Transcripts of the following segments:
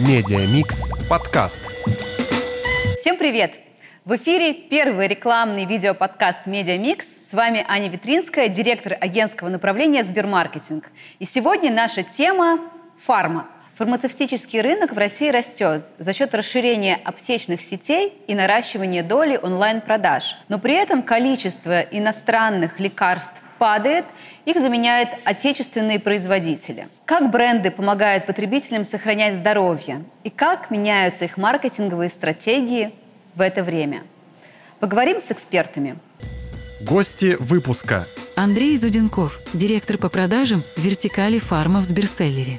Медиамикс подкаст. Всем привет! В эфире первый рекламный видеоподкаст «Медиамикс». С вами Аня Витринская, директор агентского направления «Сбермаркетинг». И сегодня наша тема – фарма. Фармацевтический рынок в России растет за счет расширения аптечных сетей и наращивания доли онлайн-продаж. Но при этом количество иностранных лекарств падает, их заменяют отечественные производители. Как бренды помогают потребителям сохранять здоровье и как меняются их маркетинговые стратегии в это время. Поговорим с экспертами. Гости выпуска. Андрей Зуденков, директор по продажам вертикали фарма в Сберселлере.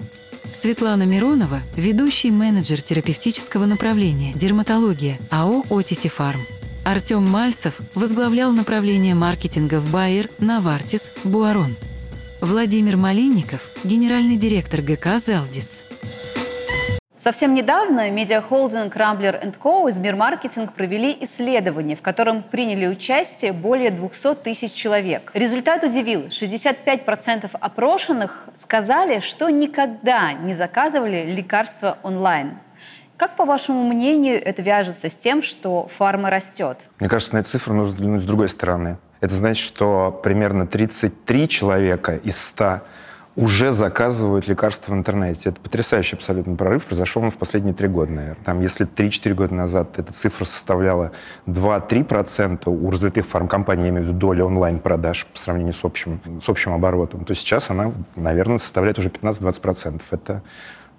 Светлана Миронова, ведущий менеджер терапевтического направления «Дерматология» АО «Отиси Фарм». Артем Мальцев возглавлял направление маркетинга в Байер, Навартис, Буарон. Владимир Малинников, генеральный директор ГК «Зелдис». Совсем недавно медиахолдинг Rambler Co. и Сбермаркетинг провели исследование, в котором приняли участие более 200 тысяч человек. Результат удивил. 65% опрошенных сказали, что никогда не заказывали лекарства онлайн. Как, по вашему мнению, это вяжется с тем, что фарма растет? Мне кажется, на эту цифру нужно взглянуть с другой стороны. Это значит, что примерно 33 человека из 100 уже заказывают лекарства в интернете. Это потрясающий абсолютно прорыв. Произошел он в последние три года, наверное. Там, если 3-4 года назад эта цифра составляла 2-3% у развитых фармкомпаний, я имею в виду доля онлайн-продаж по сравнению с общим, с общим оборотом, то сейчас она, наверное, составляет уже 15-20%. Это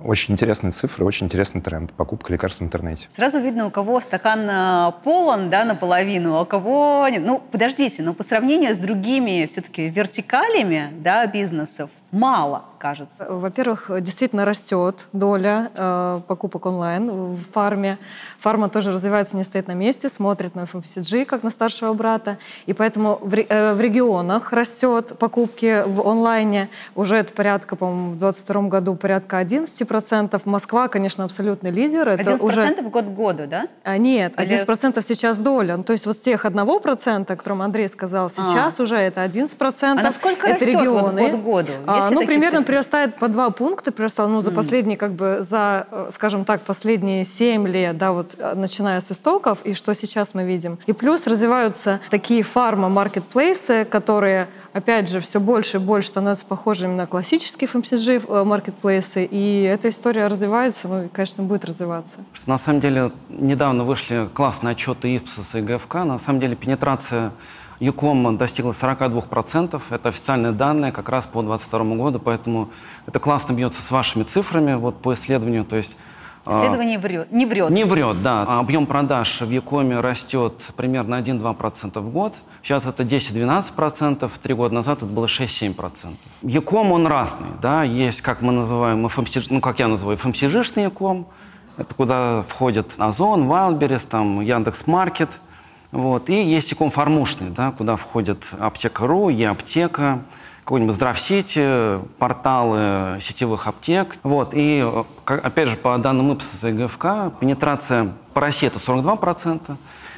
очень интересные цифры, очень интересный тренд. Покупка лекарств в интернете. Сразу видно, у кого стакан э, полон, да, наполовину, а у кого нет. Ну, подождите, но по сравнению с другими все-таки вертикалями, да, бизнесов, мало, кажется. Во-первых, действительно растет доля э, покупок онлайн в фарме. Фарма тоже развивается, не стоит на месте, смотрит на FMCG, как на старшего брата. И поэтому в, э, в регионах растет покупки в онлайне. Уже это порядка, по-моему, в 2022 году порядка 11%. Москва, конечно, абсолютный лидер. Это 11% уже... год к году, да? А, нет, Или... 11% сейчас доля. Ну, то есть вот с тех 1%, о котором Андрей сказал, сейчас а. уже это 11%. А насколько это растет регионы. Вот год к году? А, а, ну, примерно цифры? прирастает по два пункта, прирастал, ну, за mm. последние, как бы, за, э, скажем так, последние семь лет, да, вот, э, начиная с истоков, и что сейчас мы видим. И плюс развиваются такие фарма-маркетплейсы, которые, опять же, все больше и больше становятся похожими на классические FMCG-маркетплейсы, и эта история развивается, ну, и, конечно, будет развиваться. Что, на самом деле, недавно вышли классные отчеты ИПСОС и ГФК, на самом деле, пенетрация ЮКОМ достигла 42%. Это официальные данные как раз по 2022 году, поэтому это классно бьется с вашими цифрами вот, по исследованию. То есть а, Исследование врет, не врет. Не врет, да. Объем продаж в Якоме растет примерно 1-2% в год. Сейчас это 10-12%, три года назад это было 6-7%. Яком, он разный, да. Есть, как мы называем, FMCG, ну, как я называю, FMCG-шный Яком. Это куда входит Озон, Wildberries, там, Яндекс.Маркет – вот. И есть икон фармушный, да, куда входят аптека.ру, Е-аптека, какой-нибудь Здравсити, порталы сетевых аптек. Вот. И, опять же, по данным ИПСОС и ГФК, пенетрация по России это 42%,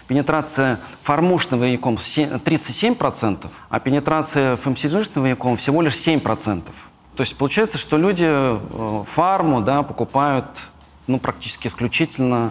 пенетрация фармушного яком 37%, а пенетрация фмсижного яком всего лишь 7%. То есть получается, что люди э, фарму да, покупают ну, практически исключительно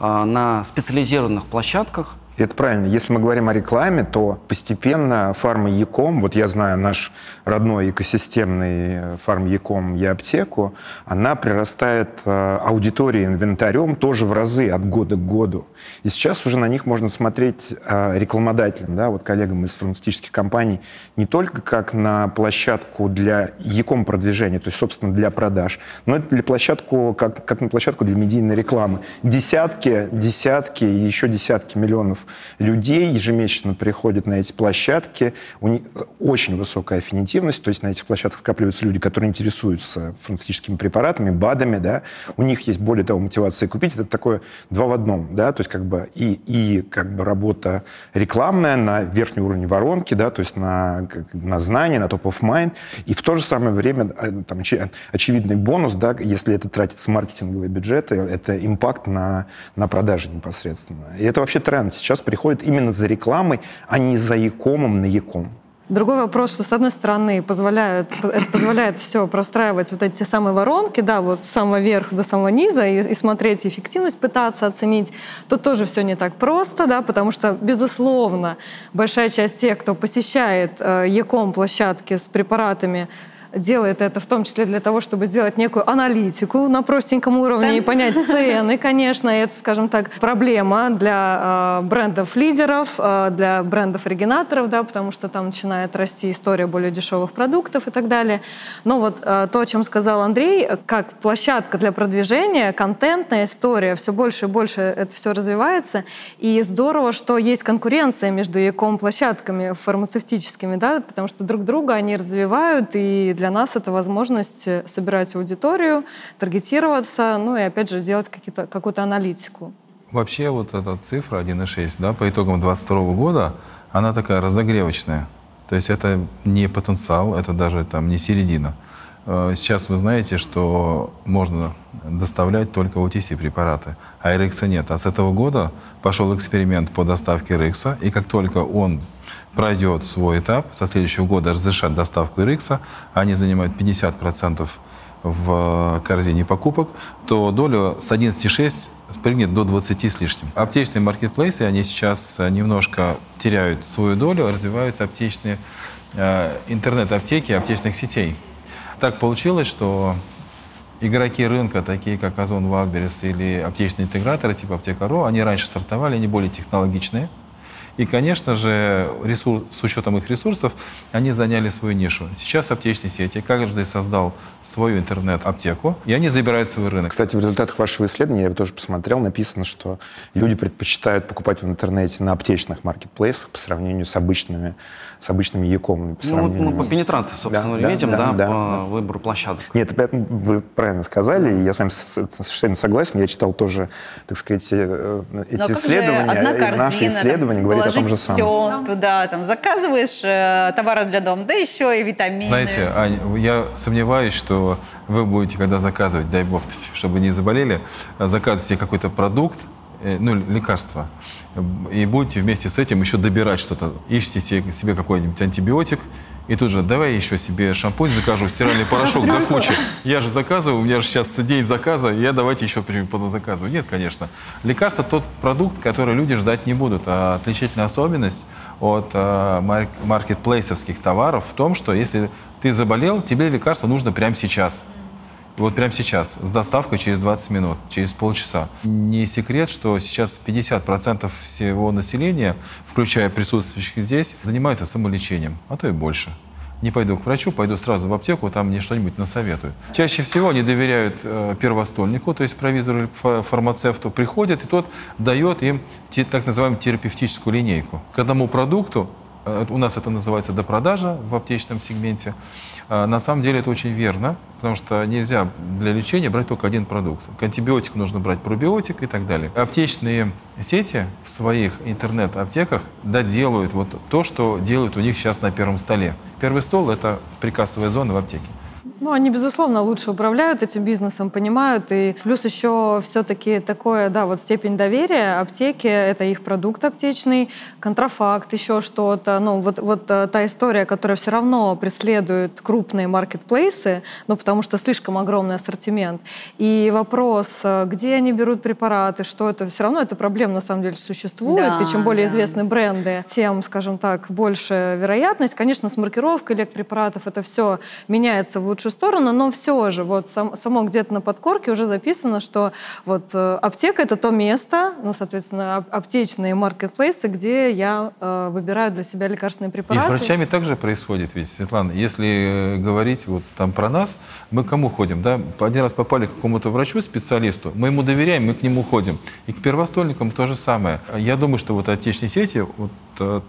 э, на специализированных площадках, это правильно. Если мы говорим о рекламе, то постепенно фарма Яком, вот я знаю наш родной экосистемный э, фарм Яком Е-аптеку, она прирастает э, аудиторией, инвентарем тоже в разы от года к году. И сейчас уже на них можно смотреть э, рекламодателям, да, вот коллегам из фармацевтических компаний, не только как на площадку для Яком продвижения, то есть, собственно, для продаж, но и для площадку, как, как на площадку для медийной рекламы. Десятки, десятки и еще десятки миллионов людей ежемесячно приходят на эти площадки. У них очень высокая аффинитивность, то есть на этих площадках скапливаются люди, которые интересуются фармацевтическими препаратами, БАДами, да. У них есть, более того, мотивация купить. Это такое два в одном, да, то есть как бы и, и как бы работа рекламная на верхнем уровне воронки, да, то есть на, на знание, на top of mind, и в то же самое время э, там, очевидный бонус, да, если это тратится маркетинговые бюджеты, это импакт на, на продажи непосредственно. И это вообще тренд. Сейчас приходят именно за рекламой, а не за якомом на яком. Другой вопрос, что с одной стороны позволяет, это позволяет все простраивать вот эти самые воронки, да, вот с самого верха до самого низа и, и смотреть эффективность, пытаться оценить. Тут тоже все не так просто, да, потому что, безусловно, большая часть тех, кто посещает э, ЕКОМ площадки с препаратами, делает это в том числе для того, чтобы сделать некую аналитику на простеньком уровне Цен? и понять цены, конечно. Это, скажем так, проблема для э, брендов-лидеров, э, для брендов-оригинаторов, да, потому что там начинает расти история более дешевых продуктов и так далее. Но вот э, то, о чем сказал Андрей, как площадка для продвижения, контентная история, все больше и больше это все развивается. И здорово, что есть конкуренция между ЯКОМ-площадками фармацевтическими, да, потому что друг друга они развивают, и для нас это возможность э, собирать аудиторию, таргетироваться, ну и опять же делать какую-то аналитику. Вообще вот эта цифра 1,6 да, по итогам 2022 года, она такая разогревочная. То есть это не потенциал, это даже там не середина. Э, сейчас вы знаете, что можно доставлять только OTC-препараты, а RX нет. А с этого года пошел эксперимент по доставке RX, и как только он пройдет свой этап, со следующего года разрешат доставку RX, они занимают 50% в корзине покупок, то доля с 11,6 прыгнет до 20 с лишним. Аптечные маркетплейсы, они сейчас немножко теряют свою долю, развиваются аптечные э, интернет-аптеки аптечных сетей. Так получилось, что игроки рынка, такие как Озон, Wildberries или аптечные интеграторы типа Аптека.ру, они раньше стартовали, они более технологичные – и, конечно же, ресурс, с учетом их ресурсов, они заняли свою нишу. Сейчас аптечные сети, каждый создал свою интернет-аптеку, и они забирают свой рынок. Кстати, в результатах вашего исследования, я тоже посмотрел, написано, что люди предпочитают покупать в интернете на аптечных маркетплейсах по сравнению с обычными, с обычными e-комами. По ну, ну, по пенетрации, собственно, да, видим, да, да, да, по да. выбору площадок. Нет, вы правильно сказали, я с вами совершенно согласен. Я читал тоже, так сказать, э, эти исследования, наши исследования говорят том же самом. все туда, там, заказываешь э, товары для дома, да еще и витамины. Знаете, Ань, я сомневаюсь, что вы будете, когда заказывать, дай бог, чтобы не заболели, заказываете какой-то продукт, ну, лекарство, и будете вместе с этим еще добирать что-то. Ищите себе какой-нибудь антибиотик, и тут же, давай еще себе шампунь закажу, стиральный порошок до кучи. Я же заказываю, у меня же сейчас день заказа, я давайте еще заказываю. Нет, конечно. Лекарство тот продукт, который люди ждать не будут. А отличительная особенность от а, маркетплейсовских товаров в том, что если ты заболел, тебе лекарство нужно прямо сейчас. Вот прямо сейчас, с доставкой через 20 минут, через полчаса. Не секрет, что сейчас 50% всего населения, включая присутствующих здесь, занимаются самолечением, а то и больше. Не пойду к врачу, пойду сразу в аптеку, там мне что-нибудь насоветуют. Чаще всего они доверяют э, первостольнику, то есть провизору или фармацевту, приходят, и тот дает им те, так называемую терапевтическую линейку. К одному продукту Э, у нас это называется допродажа в аптечном сегменте. А, на самом деле это очень верно, потому что нельзя для лечения брать только один продукт. К антибиотику нужно брать пробиотик и так далее. Аптечные сети в своих интернет-аптеках доделают вот то, что делают у них сейчас на первом столе. Первый стол – это прикассовая зона в аптеке. Ну, они, безусловно, лучше управляют этим бизнесом, понимают. И плюс еще все-таки такое, да, вот степень доверия аптеки, это их продукт аптечный, контрафакт, еще что-то. Ну, вот, вот э, та история, которая все равно преследует крупные маркетплейсы, ну, потому что слишком огромный ассортимент. И вопрос, э, где они берут препараты, что это, все равно эта проблема на самом деле существует. Да, и чем более да. известны бренды, тем, скажем так, больше вероятность. Конечно, с маркировкой лекпрепаратов это все меняется в лучшую сторону, но все же вот сам, само где-то на подкорке уже записано, что вот э, аптека это то место, ну, соответственно, аптечные маркетплейсы, где я э, выбираю для себя лекарственные препараты. И с врачами также происходит ведь, Светлана. Если э, говорить вот там про нас, мы к кому ходим, да? Один раз попали к какому-то врачу, специалисту, мы ему доверяем, мы к нему ходим. И к первостольникам то же самое. Я думаю, что вот отечественные сети, вот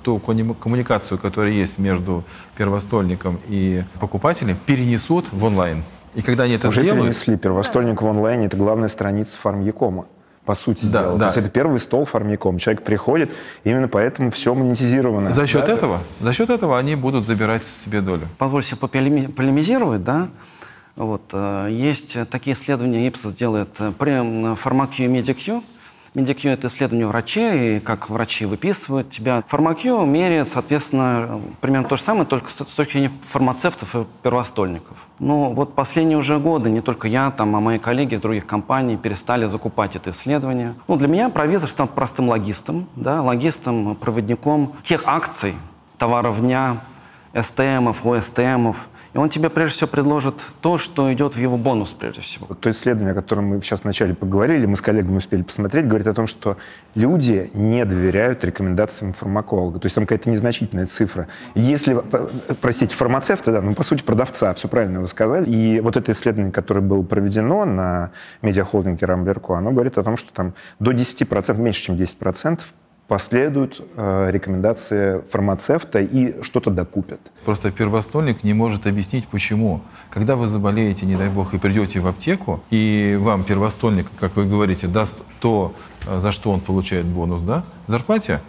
ту коммуникацию, которая есть между первостольником и покупателем, перенесут в онлайн. И когда они это Уже сделают... перенесли. Первостольник в онлайне – это главная страница фармякома по сути да, дела. Да. То есть это первый стол фармяком. Человек приходит, именно поэтому все монетизировано. За счет да? этого, за счет этого они будут забирать себе долю. Позвольте полемизировать, да? Вот, э, есть такие исследования, Ipsos делает э, при формат Q-MediaQ, Медикью – это исследование врачей, и как врачи выписывают тебя. Фармакью меряет, соответственно, примерно то же самое, только с точки зрения фармацевтов и первостольников. Ну, вот последние уже годы не только я, там, а мои коллеги из других компаний перестали закупать это исследование. Ну, для меня провизор стал простым логистом, да, логистом, проводником тех акций, товаров дня, СТМов, ОСТМов, и он тебе прежде всего предложит то, что идет в его бонус прежде всего. Вот то исследование, о котором мы сейчас вначале поговорили, мы с коллегами успели посмотреть, говорит о том, что люди не доверяют рекомендациям фармаколога. То есть там какая-то незначительная цифра. Если, простите, фармацевта, да, ну, по сути, продавца, все правильно вы сказали. И вот это исследование, которое было проведено на медиахолдинге Рамберку, оно говорит о том, что там до 10%, меньше, чем 10% последуют э, рекомендации фармацевта и что-то докупят. Просто первостольник не может объяснить, почему. Когда вы заболеете, не дай бог, и придете в аптеку, и вам первостольник, как вы говорите, даст то, э, за что он получает бонус, да, в зарплате,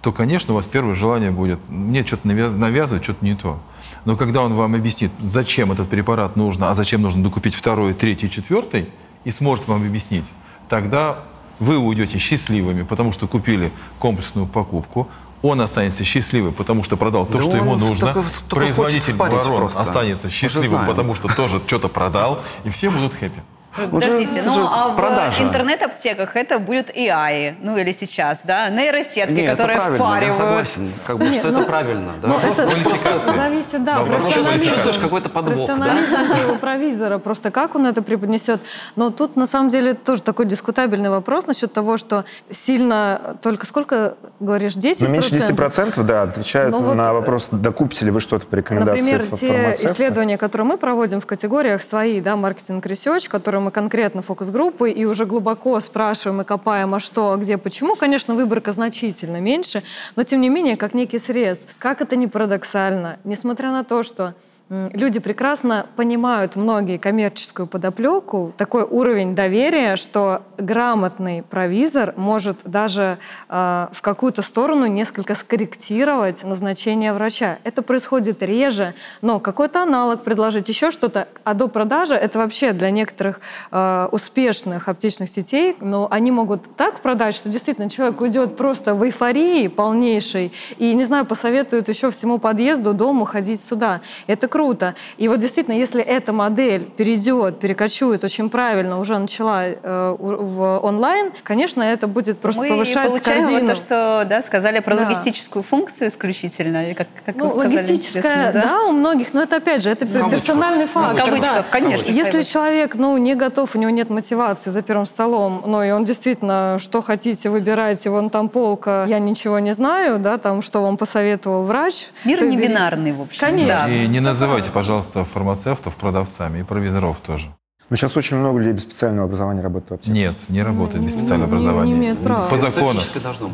то, конечно, у вас первое желание будет, мне что-то навязывать, что-то не то. Но когда он вам объяснит, зачем этот препарат нужно, а зачем нужно докупить второй, третий, четвертый, и сможет вам объяснить, тогда вы уйдете счастливыми, потому что купили комплексную покупку, он останется счастливым, потому что продал то, да что ему нужно. Только, только Производитель ворон останется счастливым, потому что тоже что-то продал, и все будут хэппи. Подождите, ну а продажа. в интернет-аптеках это будет AI, ну или сейчас, да, нейросетки, Нет, которые это впаривают. Я согласен, как бы, Нет, что ну, это правильно. Да? Ну, это просто зависит, да, профессионализм. Чувствуешь какой-то подвох, профессионализм да? у провизора, просто как он это преподнесет. Но тут, на самом деле, тоже такой дискутабельный вопрос насчет того, что сильно, только сколько, говоришь, 10%? Ну, меньше 10%, да, отвечают ну, вот, на вопрос, докупите ли вы что-то по рекомендации Например, те исследования, которые мы проводим в категориях свои, да, marketing research, которые мы конкретно фокус-группы и уже глубоко спрашиваем и копаем, а что, а где, почему, конечно, выборка значительно меньше, но тем не менее, как некий срез. Как это не парадоксально, несмотря на то, что Люди прекрасно понимают многие коммерческую подоплеку, такой уровень доверия, что грамотный провизор может даже э, в какую-то сторону несколько скорректировать назначение врача. Это происходит реже, но какой-то аналог предложить, еще что-то. А до продажи это вообще для некоторых э, успешных аптечных сетей, но они могут так продать, что действительно человек уйдет просто в эйфории полнейшей и, не знаю, посоветует еще всему подъезду, дому ходить сюда. Это круто. И вот действительно, если эта модель перейдет, перекочует очень правильно, уже начала э, в онлайн, конечно, это будет просто Мы повышать получаем корзину. Вот то, что да, сказали про да. логистическую функцию исключительно, как, как ну, вы сказали, логистическая, да? да, у многих, но это опять же, это Кавычков. персональный факт. Кавычков, да. конечно. Если человек, ну, не готов, у него нет мотивации за первым столом, но и он действительно, что хотите, выбирайте, вон там полка, я ничего не знаю, да, там, что вам посоветовал врач. Мир не бинарный, в общем. Конечно. И не называйте называйте, пожалуйста, фармацевтов продавцами и провизоров тоже. Но сейчас очень много людей без специального образования работает в аптеке. Нет, не работает без специального не, образования. Не имеют права. По закону,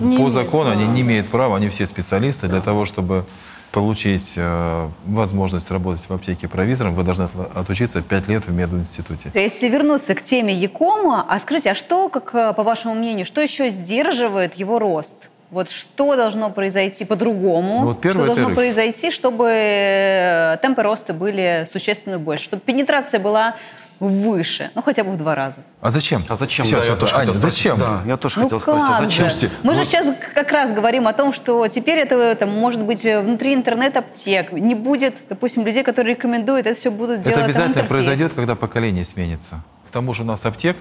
не по закону они не имеют права, они все специалисты. Для того, чтобы получить э, возможность работать в аптеке провизором, вы должны отучиться 5 лет в мединституте. Если вернуться к теме Якома, а скажите, а что, как э, по вашему мнению, что еще сдерживает его рост? Вот что должно произойти по-другому? Вот что должно произойти, чтобы э, темпы роста были существенно больше, чтобы пенетрация была выше, ну хотя бы в два раза. А зачем? А зачем? Сейчас, да, я тоже Аня, зачем? Да, я тоже ну хотел спросить, а зачем? Слушайте, Мы вот... же сейчас как раз говорим о том, что теперь это, это может быть внутри интернет-аптек, не будет, допустим, людей, которые рекомендуют, это все будут делать Это обязательно произойдет, когда поколение сменится. К тому же у нас аптек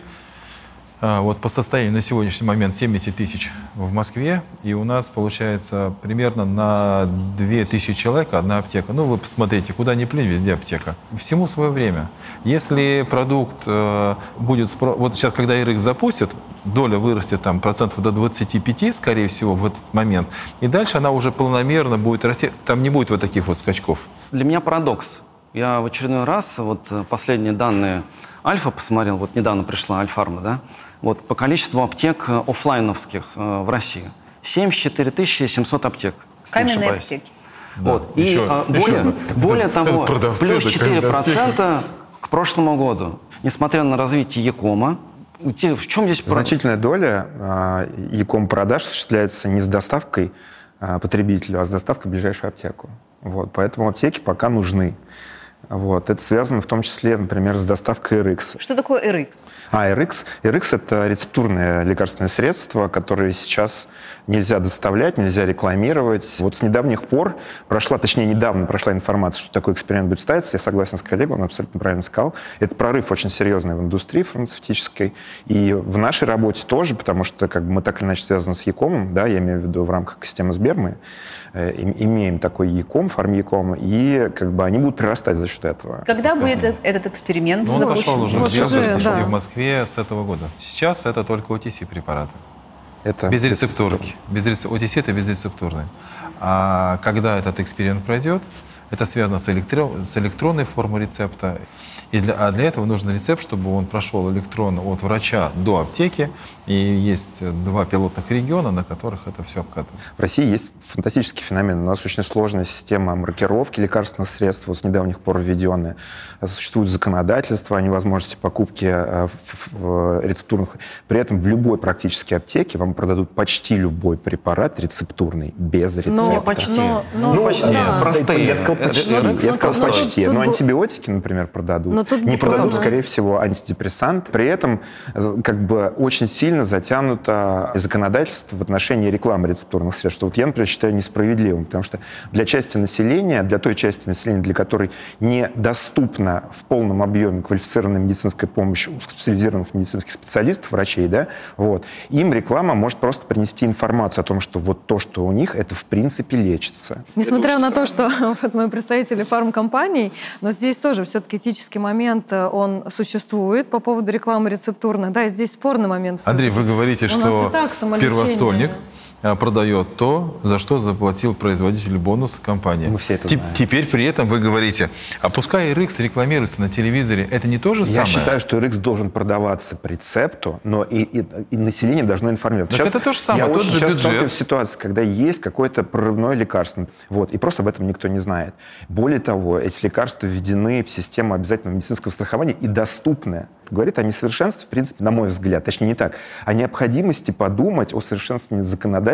вот по состоянию на сегодняшний момент 70 тысяч в Москве, и у нас получается примерно на 2 тысячи человек одна аптека. Ну, вы посмотрите, куда ни плюнь, везде аптека. Всему свое время. Если продукт э, будет... Вот сейчас, когда ИРХ запустит, доля вырастет там процентов до 25, скорее всего, в этот момент, и дальше она уже полномерно будет расти. Там не будет вот таких вот скачков. Для меня парадокс. Я в очередной раз, вот э, последние данные Альфа посмотрел, вот недавно пришла Альфарма, да, вот по количеству аптек э, офлайновских э, в России. 74 700 аптек, Каменные аптеки. Да. Вот. И еще, а, более, еще, более того, плюс 4% к прошлому году. Несмотря на развитие Якома, в чем здесь Значительная доля э, Яком продаж осуществляется не с доставкой э, потребителю, а с доставкой в ближайшую аптеку. Вот, поэтому аптеки пока нужны. Вот. Это связано в том числе, например, с доставкой RX. Что такое RX? А, RX? RX — это рецептурное лекарственное средство, которое сейчас нельзя доставлять, нельзя рекламировать. Вот с недавних пор прошла, точнее, недавно прошла информация, что такой эксперимент будет ставиться. Я согласен с коллегой, он абсолютно правильно сказал. Это прорыв очень серьезный в индустрии фармацевтической. И в нашей работе тоже, потому что как бы, мы так или иначе связаны с Якомом, да, я имею в виду в рамках системы Сбермы, э, имеем такой Яком, фарм-Яком, и как бы они будут прирастать за счет этого. Когда будет э- этот эксперимент Ну, он запущен? пошел уже в Вот Сбер, уже, пошел да. и в Москве с этого года. Сейчас это только OTC препараты. Это Без рецептурки. Без рец- OTC это безрецептурный. А когда этот эксперимент пройдет, это связано с, электро- с электронной формой рецепта. И для, а для этого нужен рецепт, чтобы он прошел электронно от врача до аптеки. И есть э, два пилотных региона, на которых это все обкатывается. В России есть фантастический феномен. У нас очень сложная система маркировки лекарственных средств, вот с недавних пор введенная. Существует законодательство о невозможности покупки э, в рецептурных. При этом в любой практически аптеке вам продадут почти любой препарат рецептурный, без рецепта. Но, почти. но- но- Ну, почти. да. Простые. Я сказал почти. Э, Я сказал ну, почти. Но бу- антибиотики, например, продадут. Тут Не продадут, скорее всего, антидепрессант. При этом э, как бы очень сильно затянуто законодательство в отношении рекламы рецептурных средств, что вот я, например, считаю несправедливым, потому что для части населения, для той части населения, для которой недоступна в полном объеме квалифицированная медицинская помощь узкоспециализированных медицинских специалистов, врачей, да, вот, им реклама может просто принести информацию о том, что вот то, что у них, это в принципе лечится. Несмотря на то, что вот мы представители фармкомпаний, но здесь тоже все-таки этический момент, э, он существует по поводу рекламы рецептурной. Да, и здесь спорный момент. Андрей, вы говорите, У что первостольник продает то, за что заплатил производитель бонус компания. Мы все это Теп- знаем. Теперь при этом вы говорите, а пускай RX рекламируется на телевизоре, это не то же Я самое? считаю, что RX должен продаваться по рецепту, но и, и- и население должно информировать. Так это то же самое, я тот очень же часто бюджет. сталкиваюсь с ситуацией, когда есть какое-то прорывное лекарство, вот, и просто об этом никто не знает. Более того, эти лекарства введены в систему обязательного медицинского страхования и доступны. Говорит о несовершенстве, в принципе, на мой взгляд, точнее не так, о необходимости подумать о совершенствовании законодательства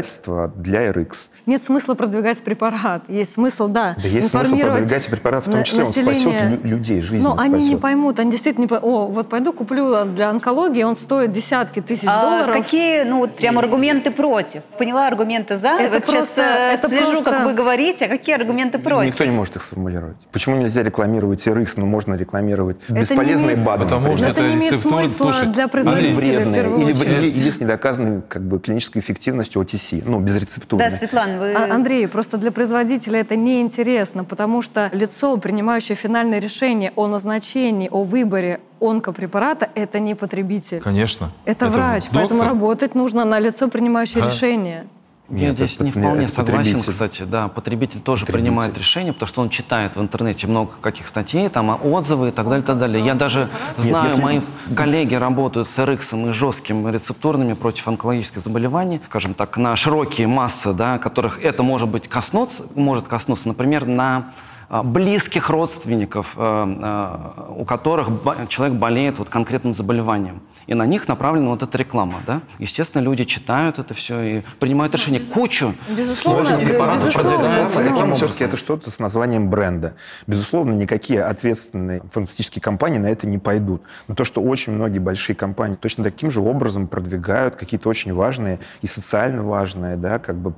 для RX. Нет смысла продвигать препарат. Есть смысл, да, Да есть смысл продвигать препарат, в том числе он спасет население. лю- людей, жизни Но они не спасет. поймут, они действительно не поймут. О, вот пойду куплю для онкологии, он стоит десятки тысяч А долларов. какие, ну вот прям аргументы против? Поняла аргументы за. Это вот сейчас просто- э, это слежу, просто- как вы говорите, а какие аргументы против? Никто не может их сформулировать. Почему нельзя рекламировать RX, но можно рекламировать не бесполезные имеет- БАДы? Потому что это не имеет смысла слушай, для или производителя в вредные, первую или, очередь. или- или с недоказанной как бы, клинической эффективностью OTC, ну, без рецептуры. Да, Светлана, вы... А, Андрей, просто для производителя это неинтересно, потому что лицо, принимающее финальное решение о назначении, о выборе онкопрепарата, это не потребитель. Конечно. Это, врач, доктор. поэтому работать нужно на лицо, принимающее А. решение. Я Нет, здесь это- не вполне это согласен, потребитель. кстати. Да, потребитель тоже Потребитель. принимает решение, потому что он читает в интернете много каких статей, там а, отзывы и так далее, и так далее. Я даже знаю, если- мои коллеги работают с RX и жесткими рецептурными против онкологических заболеваний, скажем так, на широкие массы, да, которых это может быть коснуться, может коснуться, например, на а, близких родственников, э, э, у которых человек болеет вот конкретным заболеванием. И на них направлена вот эта реклама. Да? Естественно, люди читают это все и принимают решение. Кучу Безусловно, препаратов безусловно, продвигается Реклама образом. все-таки это что-то с названием бренда. Безусловно, никакие ответственные фармацевтические компании на это не пойдут. Но то, что очень многие большие компании точно таким же образом продвигают какие-то очень важные и социально важные да, как бы,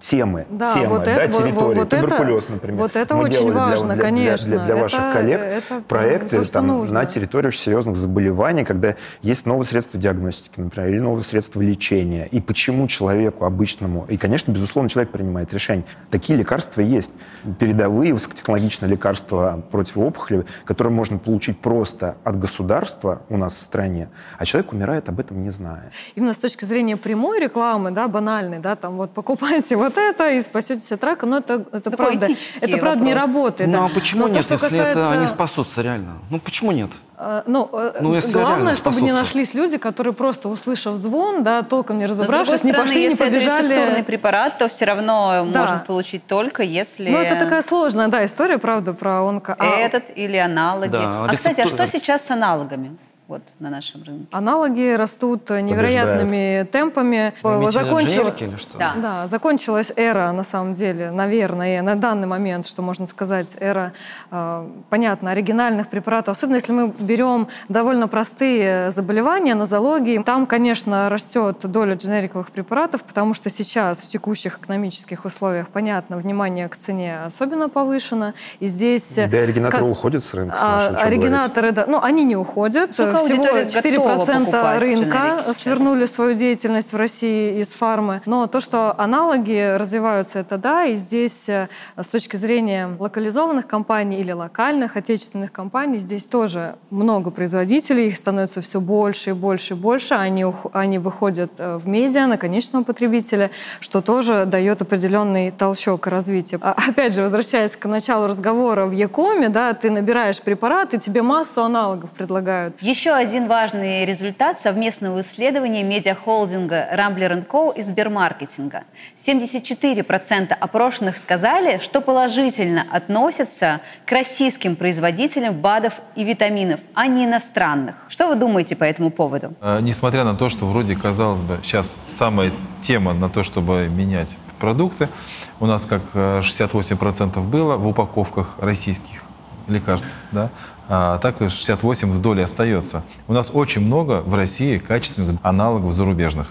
темы, Да, темы вот да, это- вот- территории. вот это- Туберкулез, например. вот это Мы очень для- важно, для, для- конечно. Для, для ваших Это- коллег это проекты то, там, нужно. на территории очень серьезных заболеваний, когда есть новые средства диагностики, например, или новые средства лечения. И почему человеку обычному, и, конечно, безусловно, человек принимает решение. Такие лекарства есть. Передовые высокотехнологичные лекарства против опухоли, которые можно получить просто от государства у нас в стране, а человек умирает об этом не зная. Именно с точки зрения прямой рекламы, да, банальной, да, там вот покупайте вот это и спасетесь от рака, но это, это Такой правда, это правда не вопрос. работает. Ну да. а почему Но то, нет, что если это касается- они спасутся реально? Ну почему нет? Э, Ну, э, Ну, если главное, чтобы не нашлись люди, которые просто услышав звон, да, толком не разобравшись, не стороны, пошли, не если это рецептурный побежали. препарат, то все равно Да. можно получить только если... Ну, это такая сложная, да, история, правда, про онко. А- Этот или аналоги. Да, а, кстати, а что сейчас с аналогами? Вот на нашем рынке? Аналоги растут невероятными темпами. Закончила... или что? Да. да, закончилась эра, на самом деле, наверное, на данный момент, что можно сказать, эра, э, понятно, оригинальных препаратов. Особенно если мы берем довольно простые заболевания, нозологии. Там, конечно, растет доля дженериковых препаратов, потому что сейчас в текущих экономических условиях, понятно, внимание к цене особенно повышено. И здесь... Да, оригинаторы как... уходят с рынка. С а, оригинаторы, да, ну, они не уходят. Сколько Всего 4% рынка свернули свою деятельность в России из фармы. Но то, что аналоги развиваются, это да. И здесь э, с точки зрения локализованных компаний или локальных отечественных компаний, здесь тоже много производителей, их становится все больше и больше и больше. Они, они выходят э, в медиа на конечного потребителя, что тоже дает определенный толчок развития. А, опять же, возвращаясь к началу разговора, в Якоме, да, ты набираешь препарат, и тебе массу аналогов предлагают. Еще один важный результат совместного исследования медиахолдинга Rambler Co. и Сбермаркетинга. 74% опрошенных сказали, что положительно относятся к российским производителям БАДов и витаминов, а не иностранных. Что вы думаете по этому поводу? А, несмотря на то, что вроде, казалось бы, сейчас самая тема на то, чтобы менять продукты, у нас как 68% э, было в упаковках российских лекарств, да, а так и 68 в доле остается. У нас очень много в России качественных аналогов зарубежных.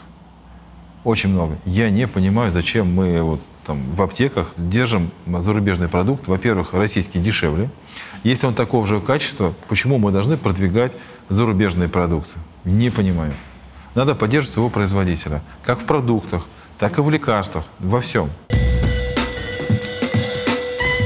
Очень много. Я не понимаю, зачем мы вот там, в аптеках держим зарубежный продукт. Во-первых, российский дешевле. Если он такого же качества, почему мы должны продвигать зарубежные продукты? Не понимаю. Надо поддерживать своего производителя. Как в продуктах, так и в лекарствах, во всем.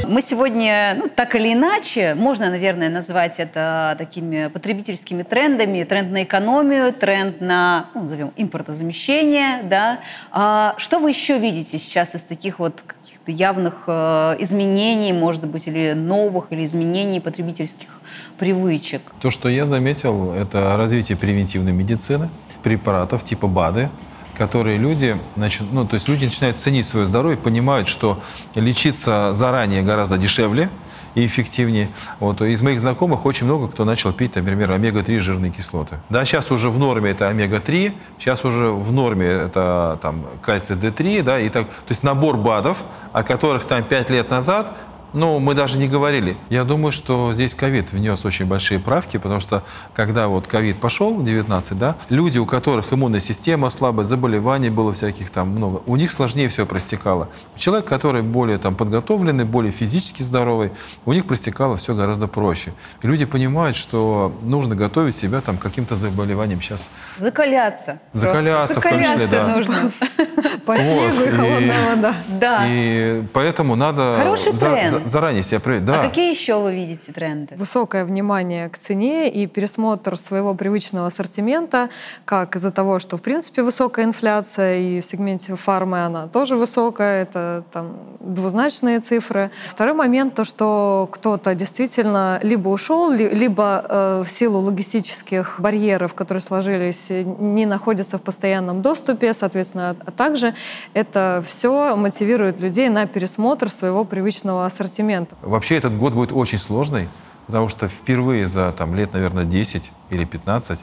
Мы сегодня, ну, так или иначе, можно, наверное, назвать это такими потребительскими трендами. Тренд на экономию, тренд на, ну, назовем, импортозамещение, да. А что вы еще видите сейчас из таких вот каких-то явных э, изменений, может быть, или новых, или изменений потребительских привычек? То, что я заметил, это развитие превентивной медицины, препаратов типа БАДы, которые люди, значит, ну, то есть люди начинают ценить свое здоровье, понимают, что лечиться заранее гораздо дешевле и эффективнее. Вот. Из моих знакомых очень много кто начал пить, например, омега-3 жирные кислоты. Да, сейчас уже в норме это омега-3, сейчас уже в норме это там кальций D3, да, и так, то есть набор БАДов, о которых там 5 лет назад ну, мы даже не говорили. Я думаю, что здесь ковид внес очень большие правки, потому что когда вот ковид пошел, 19, да, люди, у которых иммунная система слабая, заболеваний было всяких там много, у них сложнее все простекало. Человек, который более там подготовленный, более физически здоровый, у них простекало все гораздо проще. И люди понимают, что нужно готовить себя там к каким-то заболеваниям сейчас. Закаляться. Закаляться, в том числе, да. нужно. По снегу и холодная вода. Да. И поэтому надо... Хороший тренд заранее себя проверить. Да. А какие еще вы видите тренды? Высокое внимание к цене и пересмотр своего привычного ассортимента, как из-за того, что в принципе высокая инфляция и в сегменте фармы она тоже высокая, это там двузначные цифры. Второй момент то, что кто-то действительно либо ушел, либо э, в силу логистических барьеров, которые сложились, не находится в постоянном доступе, соответственно, а также это все мотивирует людей на пересмотр своего привычного ассортимента ассортимента. Вообще этот год будет очень сложный, потому что впервые за там, лет, наверное, 10 или 15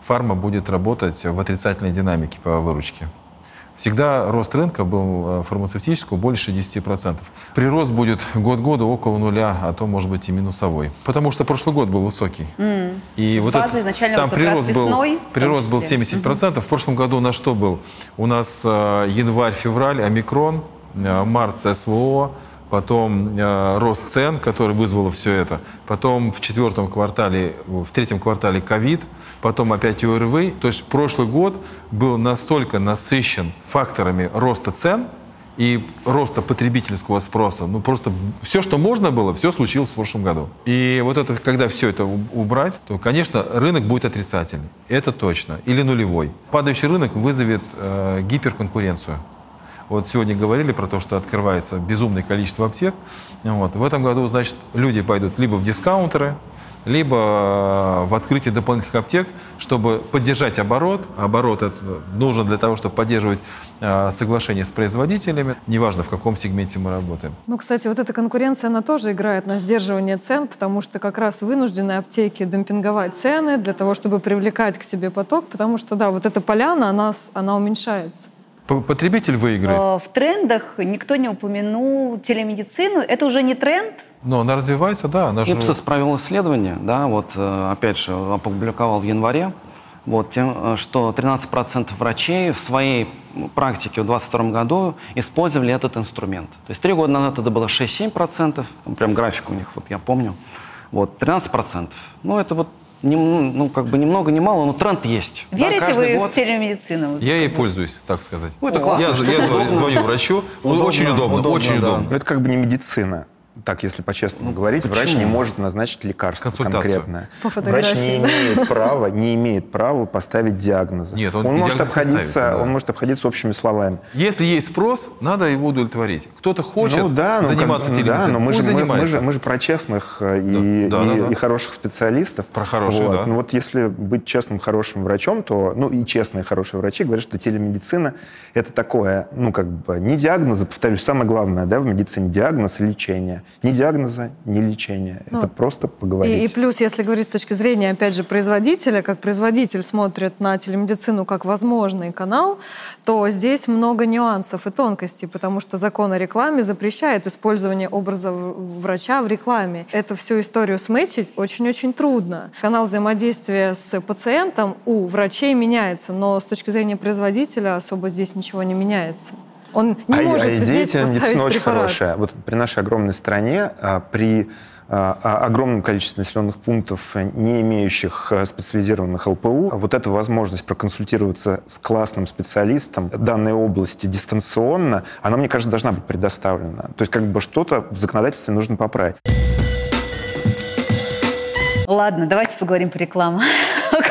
фарма будет работать в отрицательной динамике по выручке. Всегда рост рынка был э, фармацевтического больше 10%. Прирост будет год году около нуля, а то, может быть, и минусовой. Потому что прошлый год был высокий. Mm. И С вот базы это, там вот прирост, весной, был, прирост был 70%. Mm-hmm. В прошлом году у нас что был? У нас э, январь-февраль, омикрон, э, март СВО, потом э, рост цен, который вызвало все это, потом в четвертом квартале, в третьем квартале ковид, потом опять ОРВИ. То есть прошлый год был настолько насыщен факторами роста цен и роста потребительского спроса. Ну просто все, что можно было, все случилось в прошлом году. И вот это, когда все это убрать, то, конечно, рынок будет отрицательный. Это точно. Или нулевой. Падающий рынок вызовет э, гиперконкуренцию. Вот сегодня говорили про то, что открывается безумное количество аптек. Вот. В этом году, значит, люди пойдут либо в дискаунтеры, либо э, в открытии дополнительных аптек, чтобы поддержать оборот. Оборот это нужен для того, чтобы поддерживать э, соглашение с производителями, неважно в каком сегменте мы работаем. Ну, кстати, вот эта конкуренция, она тоже играет на сдерживание цен, потому что как раз вынуждены аптеки демпинговать цены для того, чтобы привлекать к себе поток, потому что, да, вот эта поляна, она, она уменьшается. Потребитель выиграет. Э, В трендах никто не упомянул телемедицину. Это уже не тренд. Но она развивается, да. Она же... Ипсос провел исследование, да, вот э, опять же опубликовал в январе, вот, тем, э, что 13% врачей в своей практике в 2022 году использовали этот инструмент. То есть три года назад это было 6-7%, там прям график у них, вот я помню, вот, 13%. Ну, это вот, нем- ну, как бы ни много, ни мало, но тренд есть. Да, Верите каждый вы год. в телемедицину? Я ей пользуюсь, так сказать. Ну, это классно, Я, я звоню, врачу. Удобно, очень удобно, удобно, очень да. удобно. Но это как бы не медицина. Так, если по-честному говорить, врач не может назначить лекарство конкретное. По Врач не да. имеет права, не имеет права поставить диагнозы. Нет, он может диагноз не обходиться, ставится, да. он может обходиться общими словами. Если есть спрос, надо его удовлетворить. Кто-то хочет ну да, ну, как- заниматься ну телемедициной, да, но мы же, мы, мы же, мы же про честных э, и, Да, да, и- да. и хороших специалистов. Про хорошие, вот. да. Ну вот если быть честным, хорошим врачом, то, ну и честные, хорошие врачи говорят, что телемедицина — это такое, ну как бы, не диагнозы, повторюсь, самое главное, да, в медицине диагноз и лечение. Ни диагноза, ни лечения. Ну, это просто поговорить. И, и плюс, если говорить с точки зрения, опять же, производителя, как производитель смотрит на телемедицину как возможный канал, то здесь много нюансов и тонкостей, потому что закон о рекламе запрещает использование образа врача в рекламе. Эту всю историю сметчить очень-очень трудно. Канал взаимодействия с пациентом у врачей меняется, но с точки зрения производителя особо здесь ничего не меняется. Он не а, может а идея здесь телемедицины поставить очень препарат. хорошая. Вот при нашей огромной стране, а, при а, а, огромном количестве населенных пунктов, не имеющих специализированных ЛПУ, вот эта возможность проконсультироваться с классным специалистом данной области дистанционно, она, мне кажется, должна быть предоставлена. То есть как бы что-то в законодательстве нужно поправить. Ладно, давайте поговорим по рекламу.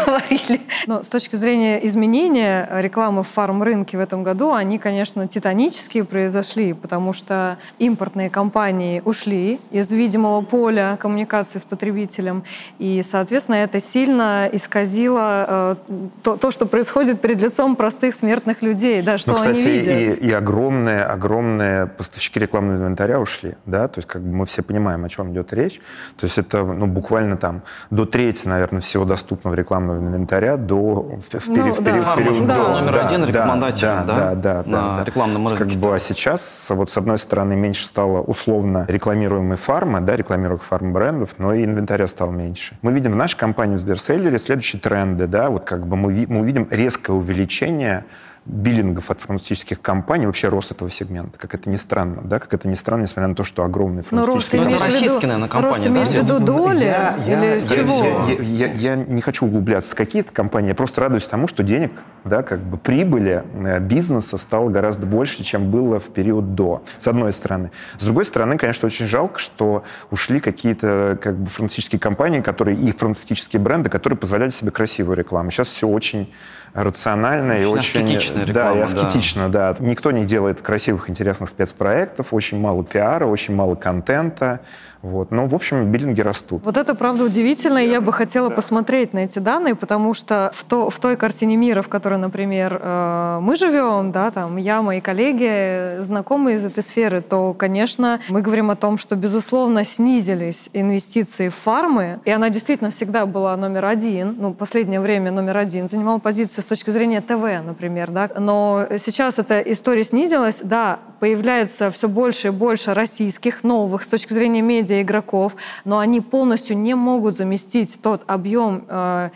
Говорили. Но с точки зрения изменения рекламы в фарм-рынке в этом году, они, конечно, титанические произошли, потому что импортные компании ушли из видимого поля коммуникации с потребителем, и, соответственно, это сильно исказило э, то, то, что происходит перед лицом простых смертных людей, да, что Ну, кстати, они видят. и, и огромные, огромные поставщики рекламного инвентаря ушли, да, то есть как бы мы все понимаем, о чем идет речь. То есть это ну, буквально там до трети, наверное, всего доступного рекламного инвентаря до в, в, Ну, в да. в период же Да. до. номер один рекомендателем, да, да, да, на да. рекламном рынке. Как бы, а сейчас, вот с одной стороны, меньше стало условно рекламируемой фармы, да, рекламируемых фарм-брендов, но и инвентаря стало меньше. Мы видим в нашей компании в Сберселлере следующие тренды, да, вот как бы мы, мы увидим резкое увеличение биллингов от фармацевтических компаний, вообще рост этого сегмента, как это ни странно, да, как это ни странно, несмотря на то, что огромные Но рост ты Ну, это имеешь в виду, компании, рост да? имеешь в виду доли Я- или я- чего? Я, я- я- я не хочу углубляться в какие-то компании, я просто радуюсь тому, что денег, да, как бы прибыли э, бизнеса стало гораздо больше, чем было в период до, с одной стороны. С другой стороны, конечно, очень жалко, что ушли какие-то как бы фармацевтические компании, которые и фармацевтические бренды, которые позволяли себе красивую рекламу. Сейчас все очень рационально и Очень очень... аскетичная да, реклама, и да. аскетично, да. Никто не делает красивых, интересных спецпроектов, очень мало пиара, очень мало контента. Вот. Но, в общем, биллинги растут. Вот это, правда, удивительно, и я бы хотела посмотреть на эти данные, потому что в, то, в той картине мира, в которой, например, э, мы живем, да, там, я, мои коллеги, знакомые из этой сферы, то, конечно, мы говорим о том, что, безусловно, снизились инвестиции в фармы, и она действительно всегда была номер один, ну, последнее время номер один, занимала позиции с точки зрения ТВ, например, да, но сейчас эта история снизилась, да, появляется все больше и больше российских новых с точки зрения медиа игроков, но они полностью не могут заместить тот объем э,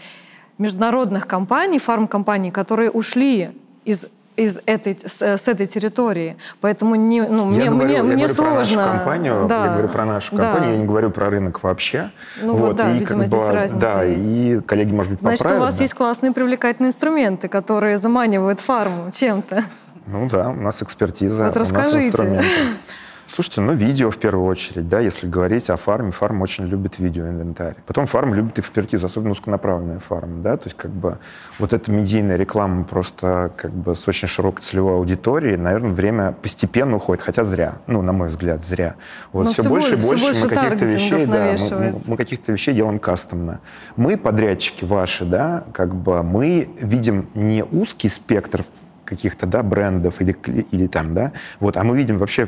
международных компаний, фармкомпаний, которые ушли из из этой, с, с этой территории. Поэтому не, ну, мне, говорю, мне, я мне говорю сложно. про нашу компанию, Да. я говорю про нашу Да. компанию, я не говорю про рынок вообще. Ну вот да, и видимо, здесь бы, разница Да, есть. и коллеги, может быть, Значит, у поправят, вас да. есть классные привлекательные инструменты, которые заманивают фарму чем-то. Ну да, у нас экспертиза, Вот у нас расскажите. инструменты. Слушайте, ну видео в первую очередь, да, если говорить о фарме, фарм очень любит видеоинвентарь. Потом фарм любит экспертизу, особенно узконаправленная фарма, да, то есть как бы вот эта медийная реклама просто как бы с очень широкой целевой аудиторией, наверное, время постепенно уходит, хотя зря, ну, на мой взгляд, зря. Вот Но все, все больше и все больше, мы больше каких-то вещей, да, мы- мы, каких-то вещей делаем кастомно. Мы, подрядчики ваши, да, как бы мы видим не узкий спектр каких-то, да, брендов или, или там, да, вот, а мы видим вообще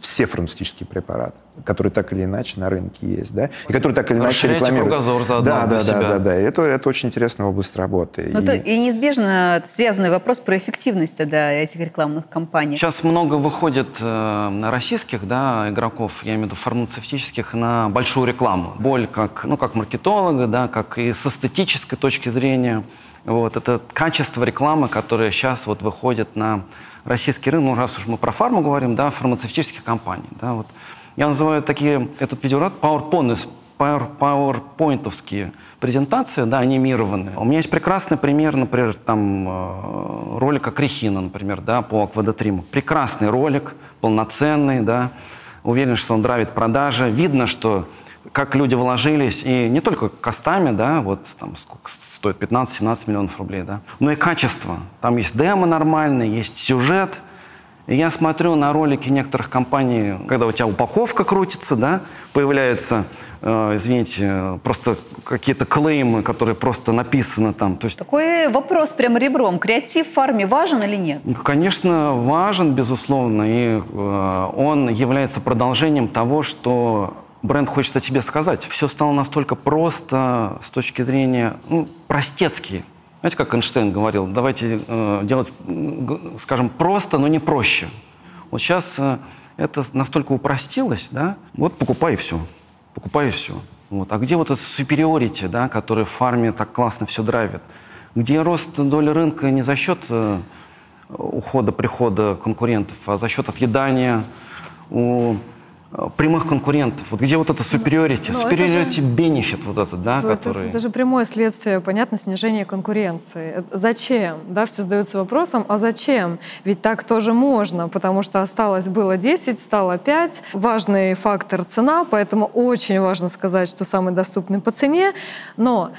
все фармацевтические препараты, которые так или иначе на рынке есть, да, и которые так или иначе рекламируют. кругозор заодно да, для да, себя. да, да, да, это, это очень интересная область работы. Ну, И- то и неизбежно связанный вопрос про эффективность тогда этих рекламных кампаний. Сейчас много выходит э, российских да, игроков, я имею в виду фармацевтических, на большую рекламу. Боль как, ну, как маркетолога, да, как и с эстетической точки зрения. Вот, это качество рекламы, которое сейчас вот выходит на российский рынок, ну, раз уж мы про фарму говорим, да, фармацевтических компаний. Да, вот. Я называю такие, этот видеоряд PowerPoint, Power, PowerPointовские презентации, да, анимированные. У меня есть прекрасный пример, например, там э, ролика Крихина, например, да, по Аквадотриму. Прекрасный ролик, полноценный, да. Уверен, что он драйвит продажи. Видно, что как люди вложились, и не только костами, да, вот там сколько стоит 15-17 миллионов рублей, да, но и качество. Там есть демо нормальный, есть сюжет, и я смотрю на ролики некоторых компаний, когда у тебя упаковка крутится, да, появляются, э, извините, просто какие-то клеймы, которые просто написаны там. То есть, Такой вопрос прям ребром. Креатив в фарме важен или нет? ну, конечно, важен, безусловно, и э, он является продолжением того, что бренд хочет о тебе сказать. Все стало настолько просто с точки зрения, ну, простецкий. Знаете, как Эйнштейн говорил, давайте э, делать, скажем, просто, но не проще. Вот сейчас э, это настолько упростилось, да, вот покупай все. Покупай все. Вот. А где вот это superiority, да, который в фарме так классно все драйвит? Где рост доли рынка не за счет э, ухода-прихода конкурентов, а за счет отъедания у прямых конкурентов. Вот где вот это superiority, ну, это superiority benefit вот этот, да, Ну, это, который... это же прямое следствие, понятно, снижения конкуренции. Это зачем? Да, все задаются вопросом, а зачем? Ведь так тоже можно, потому что осталось было 10, стало 5. Важный фактор цена, поэтому очень важно сказать, что самый доступный по цене. Но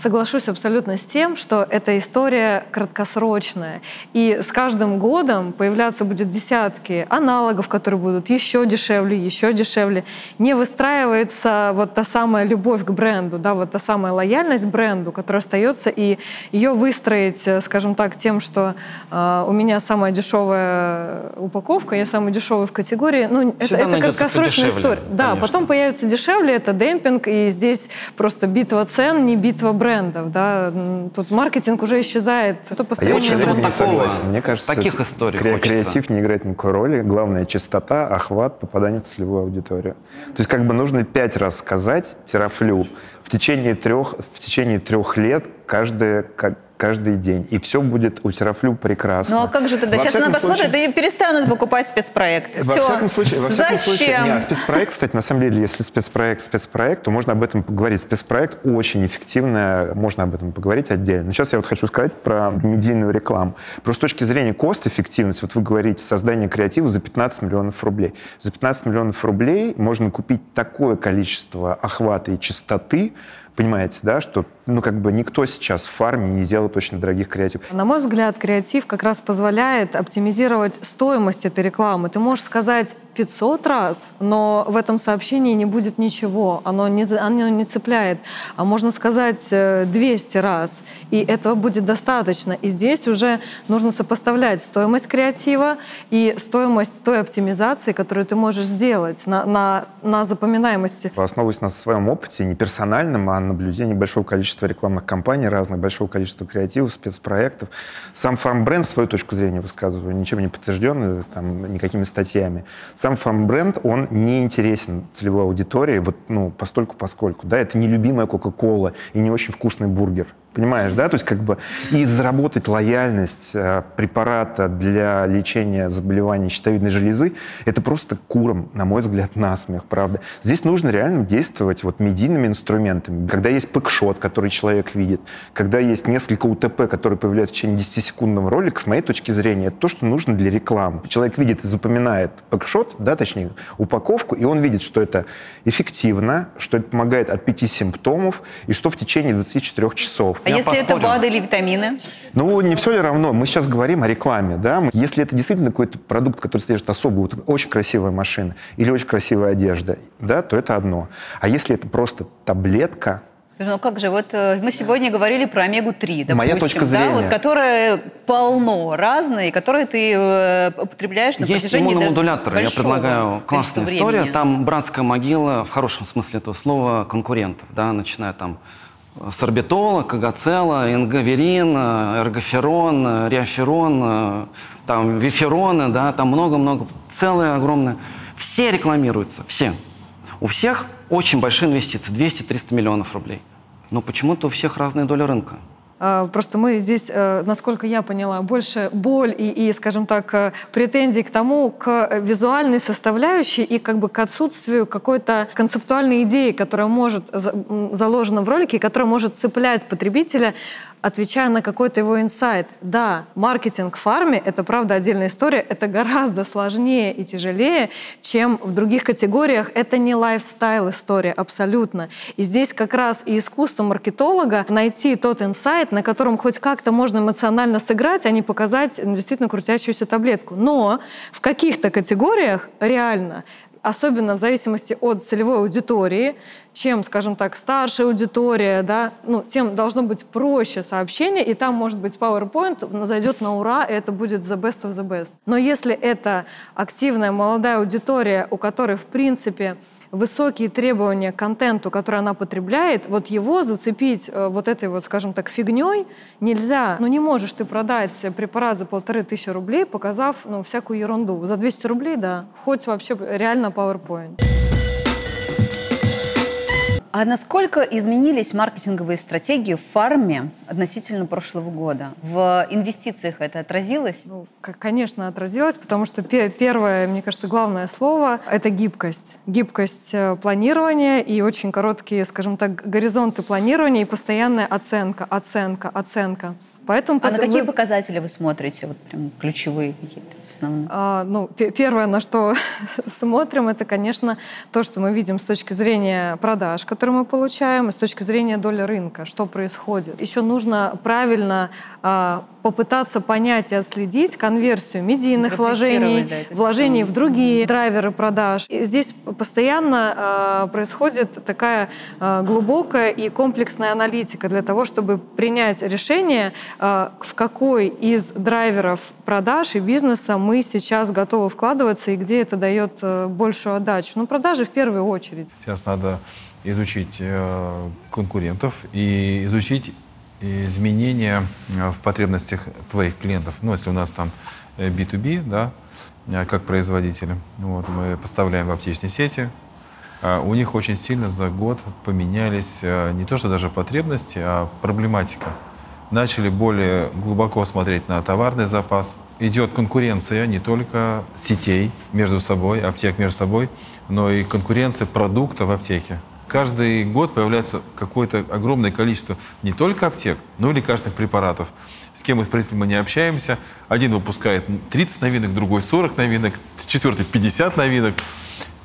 соглашусь абсолютно с тем, что эта история краткосрочная. И с каждым годом появляться будет десятки аналогов, которые будут еще дешевле, еще дешевле. Не выстраивается вот та самая любовь к бренду, да, вот та самая лояльность к бренду, которая остается, и ее выстроить, э, скажем так, тем, что э, у меня самая дешевая упаковка, я самый дешевый в категории, ну, это, Всегда это краткосрочная дешевле, история. Да, конечно. потом появится дешевле, это демпинг, и здесь просто битва цен, не битва брендов. Да? Тут маркетинг уже исчезает. Это А я построение этим вот не согласен. Мне кажется, Таких историй кре- креатив не играет никакой роли. Главное — чистота, охват, попадание в целевую аудиторию. То есть как бы нужно пять раз сказать терафлю в течение трех, в течение трех лет каждый, как- каждый день. И все будет у терафлю прекрасно. Ну а как же тогда? Во Сейчас она посмотрит случае- и перестанут покупать спецпроекты. Во Все. всяком случае, во всяком Зачем? случае, не, а спецпроект, кстати, на самом деле, если спецпроект, спецпроект, то можно об этом поговорить. Спецпроект очень эффективно, можно об этом поговорить отдельно. Но сейчас я вот хочу сказать про медийную рекламу. Просто с точки зрения кост-эффективности, вот вы говорите, создание креатива за 15 миллионов рублей. За 15 миллионов рублей можно купить такое количество охвата и частоты, понимаете, да, что ну как бы никто сейчас в фарме не делает очень дорогих креативов. На мой взгляд, креатив как раз позволяет оптимизировать стоимость этой рекламы. Ты можешь сказать 500 раз, но в этом сообщении не будет ничего, оно не, оно не цепляет. А можно сказать э, 200 раз, и этого будет достаточно. И здесь уже нужно сопоставлять стоимость креатива и стоимость той оптимизации, которую ты можешь сделать на, на, на запоминаемости. Основываясь на своем опыте, не персональном, а наблюдении большого количества рекламных кампаний разных, большого количества креативов, спецпроектов. Сам фармбренд свою точку зрения высказываю, ничем не подтвержденную, там, никакими статьями. Сам фармбренд, он не интересен целевой аудитории, вот, ну, постольку поскольку. Да, это не любимая Кока-Кола и не очень вкусный бургер. Понимаешь, да? То есть как бы и заработать лояльность э, препарата для лечения заболеваний щитовидной железы, это просто куром, на мой взгляд, насмех, правда. Здесь нужно реально действовать вот медийными инструментами. Когда есть пэкшот, который человек видит, когда есть несколько УТП, которые появляются в течение 10-секундного ролика, с моей точки зрения, это то, что нужно для рекламы. Человек видит и запоминает пэкшот, да, точнее, упаковку, и он видит, что это эффективно, что это помогает от пяти симптомов, и что в течение 24 часов. А Я если это поспорю. БАДы или витамины? Ну, не все ли равно? Мы сейчас говорим о рекламе, да? Если это действительно какой-то продукт, который содержит особую, очень красивая машина или очень красивая одежда, да, то это одно. А если это просто таблетка, Ну как же, вот э, мы сегодня говорили про омегу-3, допустим, Моя точка да, вот, которая полно разной, которые ты э, употребляешь на Есть протяжении до- иммуномодуляторы. Я предлагаю классная история. времени. Там братская могила, в хорошем смысле этого слова, конкурентов. Да, начиная там с орбитола, кагацела, ингаверин, э, эргоферон, э, реоферон, э, там вифероны, да, там много-много, целое огромное. Все рекламируются, все. У всех очень большие инвестиции, 200-300 миллионов рублей. Но почему-то у всех разные доли рынка. А, Просто мы здесь, э, насколько я поняла, больше боль и, и, скажем так, э, претензий к тому, к э, визуальной составляющей и как бы к отсутствию какой-то концептуальной идеи, которая может заложена в ролике, и которая может цеплять потребителя, отвечая на какой-то его инсайт. Да, маркетинг в фарме — это, правда, отдельная история, это гораздо сложнее и тяжелее, чем в других категориях. Это не лайфстайл история, абсолютно. И здесь как раз и искусство маркетолога найти тот инсайт, на котором хоть как-то можно эмоционально сыграть, а не показать ну, действительно крутящуюся таблетку. Но в каких-то категориях реально особенно в зависимости от целевой аудитории, чем, скажем так, старшая аудитория, да, ну, тем должно быть проще сообщение, и там, может быть, PowerPoint зайдет на ура, и это будет the best of the best. Но если это активная молодая аудитория, у которой, в принципе, высокие требования к контенту, который она потребляет, вот его зацепить э, вот этой вот, скажем так, фигней нельзя. Ну не можешь ты продать препарат за полторы тысячи рублей, показав ну, всякую ерунду. За 200 рублей, да, хоть вообще реально PowerPoint. А насколько изменились маркетинговые стратегии в фарме относительно прошлого года? В инвестициях это отразилось? Ну, конечно, отразилось, потому что пе- первое, мне кажется, главное слово — это гибкость. Гибкость э, планирования и очень короткие, скажем так, горизонты планирования и постоянная оценка, оценка, оценка. Поэтому А на какие вы- показатели вы смотрите? Вот прям ключевые какие-то основные. А, ну, пе- первое, на что смотрим, это, конечно, то, что мы видим с точки зрения продаж, которые мы получаем, и с точки зрения доли рынка, что происходит. Еще нужно правильно а, попытаться понять и отследить конверсию медийных вложений, да, вложений всё. в другие драйверы продаж. И здесь постоянно а, происходит такая а, глубокая и комплексная аналитика для того, чтобы принять решение, а, в какой из драйверов продаж и бизнеса мы сейчас готовы вкладываться и где это дает э, большую отдачу. Ну, продажи в первую очередь. Сейчас надо изучить э, конкурентов и изучить изменения э, в потребностях твоих клиентов. Ну, если у нас там э, B2B, да, как производители, вот, мы поставляем в аптечные сети, а у них очень сильно за год поменялись не то что даже потребности, а проблематика. Начали более глубоко смотреть на товарный запас. Идет конкуренция не только сетей между собой, аптек между собой, но и конкуренция продукта в аптеке. Каждый год появляется какое-то огромное количество не только аптек, но и лекарственных препаратов. С кем мы с производителем не общаемся, один выпускает 30 новинок, другой 40 новинок, четвертый 50 новинок.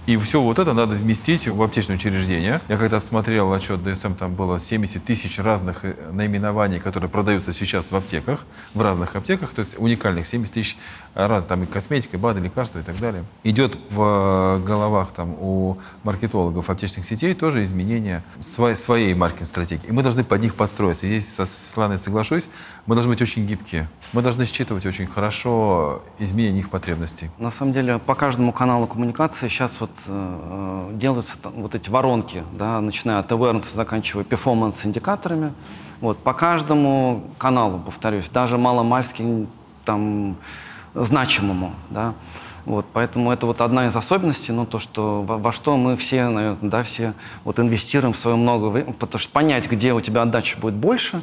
И все вот это надо вместить в аптечное учреждение. Я когда смотрел отчет ДСМ, там было 70 тысяч разных э, наименований, которые продаются сейчас в аптеках, в разных аптеках, то есть уникальных 70 тысяч там и косметика, БАДы, лекарства и так далее. Идет в э, головах там у маркетологов аптечных сетей тоже изменение своей, своей маркетинг стратегии. И мы должны под них подстроиться. И здесь со Светланой соглашусь, мы должны быть очень гибкие. Мы должны считывать очень хорошо изменения их потребностей. На самом деле, по каждому каналу коммуникации сейчас вот э, делаются там вот эти воронки, да, начиная от awareness, заканчивая перформанс-индикаторами. Вот, по каждому каналу, повторюсь, даже маломальски там значимому, да. Вот, поэтому это вот одна из особенностей, ну, то, что во, во что мы все, наверное, да, все вот инвестируем свое много времени, потому что понять, где у тебя отдача будет больше,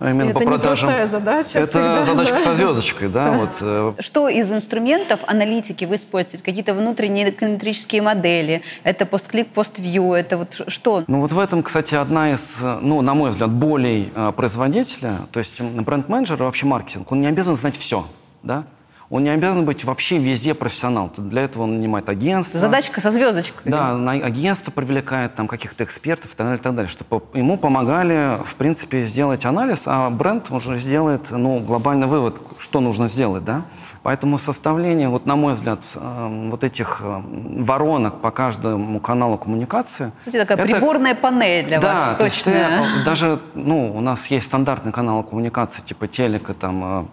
именно И по это не продажам. простая задача Это всегда, задачка да. со звездочкой, да, вот. э, Что из инструментов аналитики вы используете? Какие-то внутренние эконометрические модели? Это постклик, поствью? Это вот что? Ну вот в этом, кстати, одна из, э, ну, на мой взгляд, болей э, производителя. То есть бренд-менеджер вообще маркетинг, он не обязан знать все, да? Он не обязан быть вообще везде профессионал. Для этого он нанимает агентство. Задачка со звездочкой. Да, агентство привлекает там каких-то экспертов и так далее, и так далее, чтобы ему помогали, в принципе, сделать анализ, а бренд уже сделает, ну, глобальный вывод, что нужно сделать, да. Поэтому составление, вот на мой взгляд, э, вот этих э, воронок по каждому каналу коммуникации. Сути, такая это- приборная панель для да, вас, то есть ты, точно. э, даже, ну, у нас есть стандартный канал коммуникации, типа телека, там,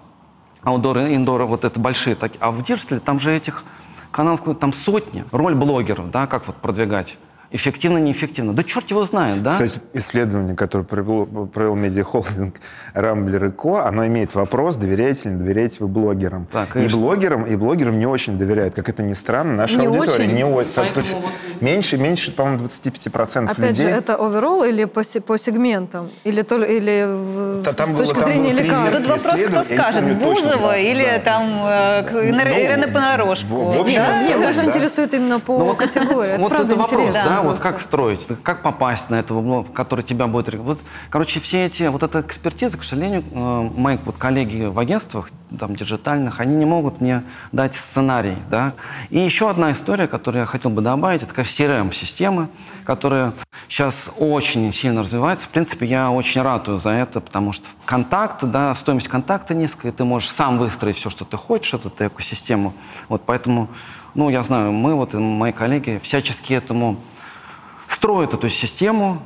э, outdoor, indoor, вот это большие такие. А в диджитале там же этих каналов там сотни. Роль блогеров, да, как вот продвигать. Эффективно, неэффективно. Да черт его знает, да? Кстати, исследование, которое провел, провел медиахолдинг Рамблер и Ко, оно имеет вопрос, доверяете ли, доверяете вы блогерам. Так, и конечно. блогерам, и блогерам не очень доверяют. Как это ни странно, наша Не аудитория очень? не очень. Поэтому То есть вот меньше, меньше, по-моему, 25% Опять людей. же, это overall или по, по сегментам? Или, то, или в- Да, там с было- точки там зрения было три лекарств? Тут вопрос, кто скажет, Бузова да, или да. там э, Ира- Ну, Ирина Понарошку. в- в общем, Да? Нет, нас да. интересует именно по Ну, вот- категории. Это вот это вопрос, интересно да, вот как строить, как попасть на этого блога, который тебя будет... Вот, короче, все эти, вот эта экспертиза, к сожалению, э, мои вот коллеги в агентствах, там, диджитальных, они не могут мне дать сценарий, да. И еще одна история, которую я хотел бы добавить, это, конечно, CRM-системы, которая сейчас очень сильно развивается. В принципе, я очень ратую за это, потому что контакт, да, стоимость контакта низкая, ты можешь сам выстроить все, что ты хочешь, эту экосистему. Вот поэтому, ну, я знаю, мы, вот и мои коллеги всячески этому строят эту систему,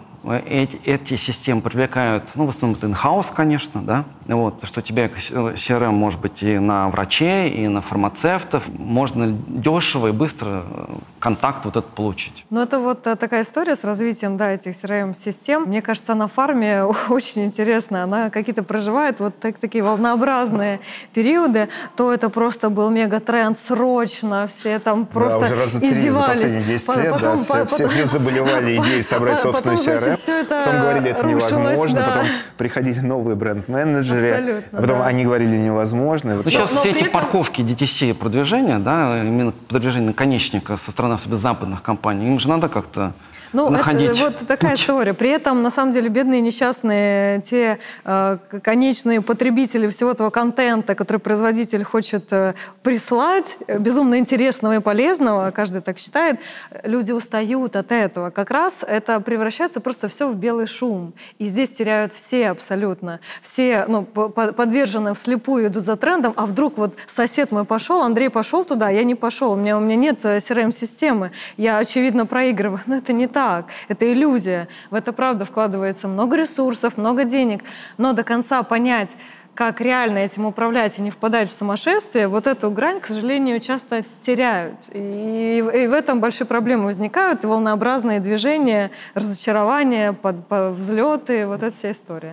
эти, эти системы привлекают, ну, в основном это in-house, конечно, да, вот, что у тебя CRM может быть и на врачей, и на фармацевтов, можно дешево и быстро э, контакт вот этот получить. Ну, это вот э, такая история с развитием, да, этих CRM-систем. Мне кажется, на фарме очень интересно. Она какие-то проживает вот так- такие волнообразные периоды. То это просто был мега-тренд срочно, все там просто да, уже раза три за издевались. последние 10 По- лет, потом- да, все, по- все, потом- все заболевали идеей собрать Потом, собственный CRM. всё это потом говорили, это рушилось, невозможно. да. Потом приходили новые бренд-менеджеры. Абсолютно, а потом да. они говорили невозможно. Вот Ну, сейчас но все эти этом- парковки DTC продвижения, да, именно продвижение наконечника со стороны особенно западных компаний, им же надо как-то Ну, находить. это вот такая путь. история. При этом, на самом деле, бедные несчастные, те э, конечные потребители всего этого контента, который производитель хочет э, прислать, э, безумно интересного и полезного, каждый так считает, люди устают от этого. Как раз это превращается просто все в белый шум. И здесь теряют все абсолютно. Все ну, по- по- подвержены вслепую идут за трендом, а вдруг вот сосед мой пошел, Андрей пошел туда, я не пошел, у меня, у меня нет э, CRM-системы, я, очевидно, проигрываю. Но это не так, это иллюзия. В это, правда, вкладывается много ресурсов, много денег, но до конца понять, как реально этим управлять и не впадать в сумасшествие, вот эту грань, к сожалению, часто теряют. И, и в этом большие проблемы возникают, и волнообразные движения, разочарования, под, по- взлеты, вот эта вся история.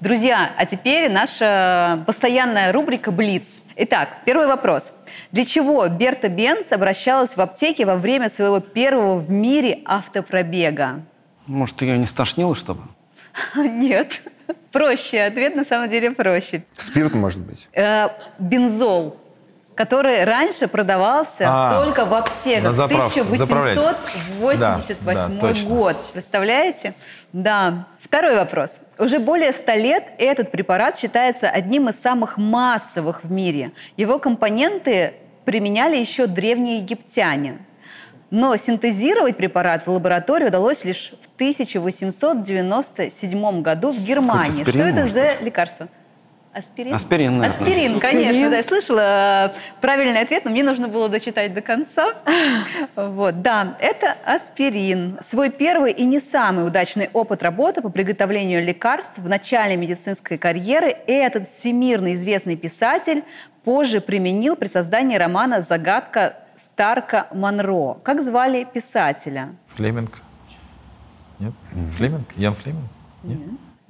Друзья, а теперь наша постоянная рубрика «Блиц». Итак, первый вопрос. Для чего Берта Бенц обращалась в аптеке во время своего первого в мире автопробега? Может, ее не стошнило, чтобы? Нет. Проще. Ответ на самом деле проще. Спирт, может быть. Э, бензол, который раньше продавался А, только в аптеках. заправлять. 1888 Да, да, точно. год. Представляете? Да. Второй вопрос. Уже более 100 лет этот препарат считается одним из самых массовых в мире. Его компоненты применяли еще древние египтяне. Но синтезировать препарат в лаборатории удалось лишь в 1897 году в Германии. Что это за лекарство? Аспирин? Аспирин, наверное. Аспирин, Аспирин. конечно. Да, я слышала э, правильный ответ, но мне нужно было дочитать до конца. Вот, да, это аспирин. Свой первый и не самый удачный опыт работы по приготовлению лекарств в начале медицинской карьеры этот всемирно известный писатель позже применил при создании романа «Загадка Старка Монро». Как звали писателя? Флеминг? Нет? Флеминг? Ян Флеминг? Нет?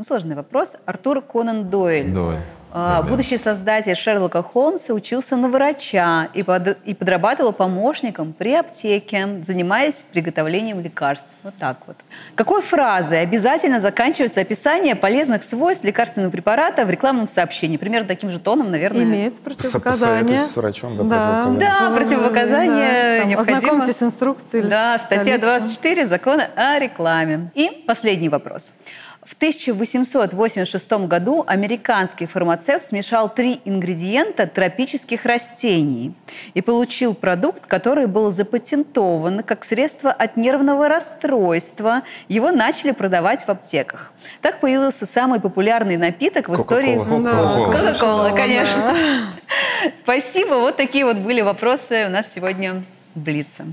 Ну, сложный вопрос. Артур Конан Дойль. Давай. А, будущий создатель Шерлока Холмса учился на врача и, под, и подрабатывал помощником при аптеке, занимаясь приготовлением лекарств. Вот так вот. Какой фразой обязательно заканчивается описание полезных свойств лекарственного препарата в рекламном сообщении? Примерно таким же тоном, наверное. Имеется противопоказание. С врачом, да, Да, Да, противопоказания Да, там необходимо. Ознакомьтесь с инструкцией. Да, статья специалистом. 24 закона о рекламе. И последний вопрос. В 1886 году американский фармацевт смешал три ингредиента тропических растений и получил продукт, который был запатентован как средство от нервного расстройства. Его начали продавать в аптеках. Так появился самый популярный напиток в истории. Кока-кола. Конечно. Спасибо. Вот такие вот были вопросы у нас сегодня в Блице.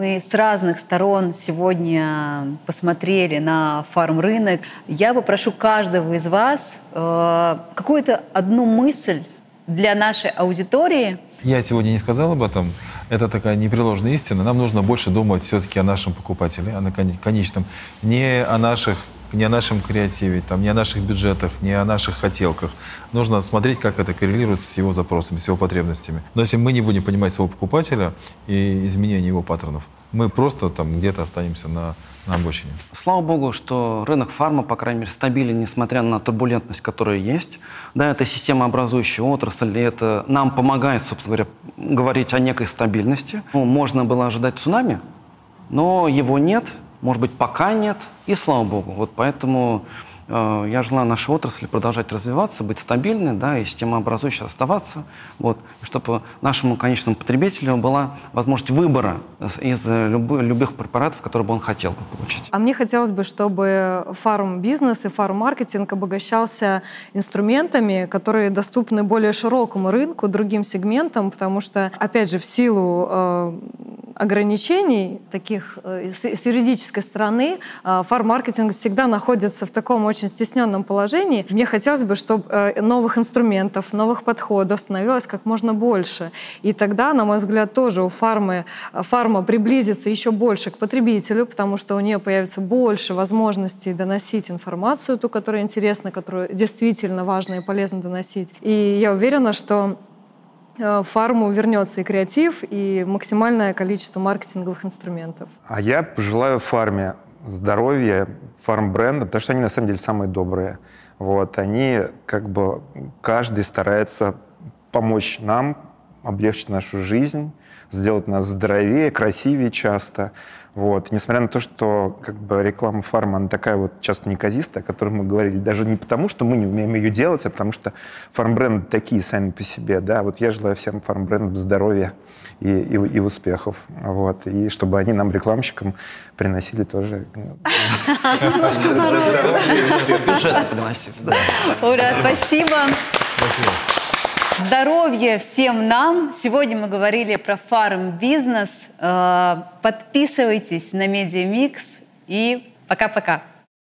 Мы с разных сторон сегодня посмотрели на фарм-рынок. Я попрошу каждого из вас э, какую-то одну мысль для нашей аудитории. Я сегодня не сказал об этом. Это такая непреложная истина. Нам нужно больше думать все-таки о нашем покупателе, о кон- конечном. Не о наших не о нашем креативе, там, не о наших бюджетах, не о наших хотелках. Нужно смотреть, как это коррелирует с его запросами, с его потребностями. Но если мы не будем понимать своего покупателя и изменения его паттернов, мы просто там где-то останемся на, на обочине. Слава богу, что рынок фарма, по крайней мере, стабилен, несмотря на турбулентность, которая есть. Да, это системообразующая отрасль, и это нам помогает, собственно говоря, говорить о некой стабильности. Ну, можно было ожидать цунами, но его нет, может быть, пока нет, и слава богу. Вот поэтому э, я желаю нашей отрасли продолжать развиваться, быть стабильной, да, и системообразующей оставаться, вот, чтобы нашему конечному потребителю была возможность выбора из, из любы- любых препаратов, которые бы он хотел бы получить. А мне хотелось бы, чтобы фарм-бизнес и фарм-маркетинг обогащался инструментами, которые доступны более широкому рынку, другим сегментам, потому что, опять же, в силу э, ограничений таких э, с, юридической стороны э, фарм-маркетинг всегда находится в таком очень стесненном положении. Мне хотелось бы, чтобы э, новых инструментов, новых подходов становилось как можно больше. И тогда, на мой взгляд, тоже у фармы, фарма приблизится еще больше к потребителю, потому что у нее появится больше возможностей доносить информацию, ту, которая интересна, которую действительно важно и полезно доносить. И я уверена, что фарму вернется и креатив, и максимальное количество маркетинговых инструментов. А я пожелаю фарме здоровья, фарм-бренда, потому что они на самом деле самые добрые. Вот, они как бы каждый старается помочь нам, облегчить нашу жизнь, сделать нас здоровее, красивее часто. Вот. Несмотря на то, что как бы, реклама фарма, она такая вот часто неказистая, о которой мы говорили, даже не потому, что мы не умеем ее делать, а потому что фарм-бренды такие сами по себе. Да? Вот я желаю всем фарм-брендам здоровья и, и, и успехов. Вот. И чтобы они нам, рекламщикам, приносили тоже ну, Бюджеты приносили, да. Ура, спасибо. Здоровья всем нам! Сегодня мы говорили про фарм-бизнес. Э, Подписывайтесь на Медиамикс и пока-пока.